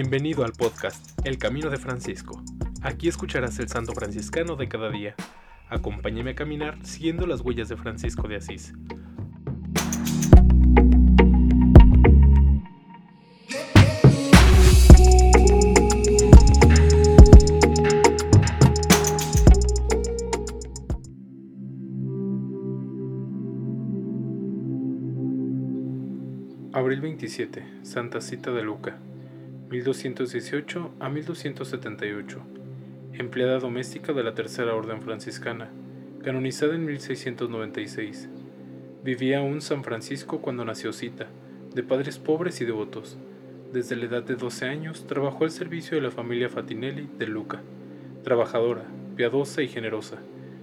Bienvenido al podcast El Camino de Francisco. Aquí escucharás el santo franciscano de cada día. Acompáñame a caminar siguiendo las huellas de Francisco de Asís. Abril 27, Santa Cita de Luca, 1218 a 1278, empleada doméstica de la Tercera Orden Franciscana, canonizada en 1696. Vivía aún San Francisco cuando nació Cita, de padres pobres y devotos. Desde la edad de 12 años trabajó al servicio de la familia Fatinelli de Luca. Trabajadora, piadosa y generosa,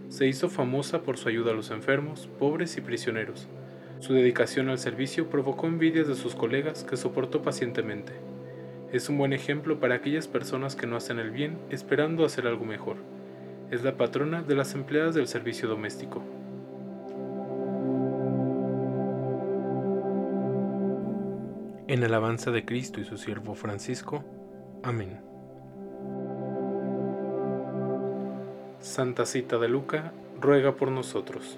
se hizo famosa por su ayuda a los enfermos, pobres y prisioneros su dedicación al servicio provocó envidias de sus colegas que soportó pacientemente. Es un buen ejemplo para aquellas personas que no hacen el bien esperando hacer algo mejor. Es la patrona de las empleadas del servicio doméstico. En alabanza de Cristo y su siervo Francisco. Amén. Santa Cita de Luca, ruega por nosotros.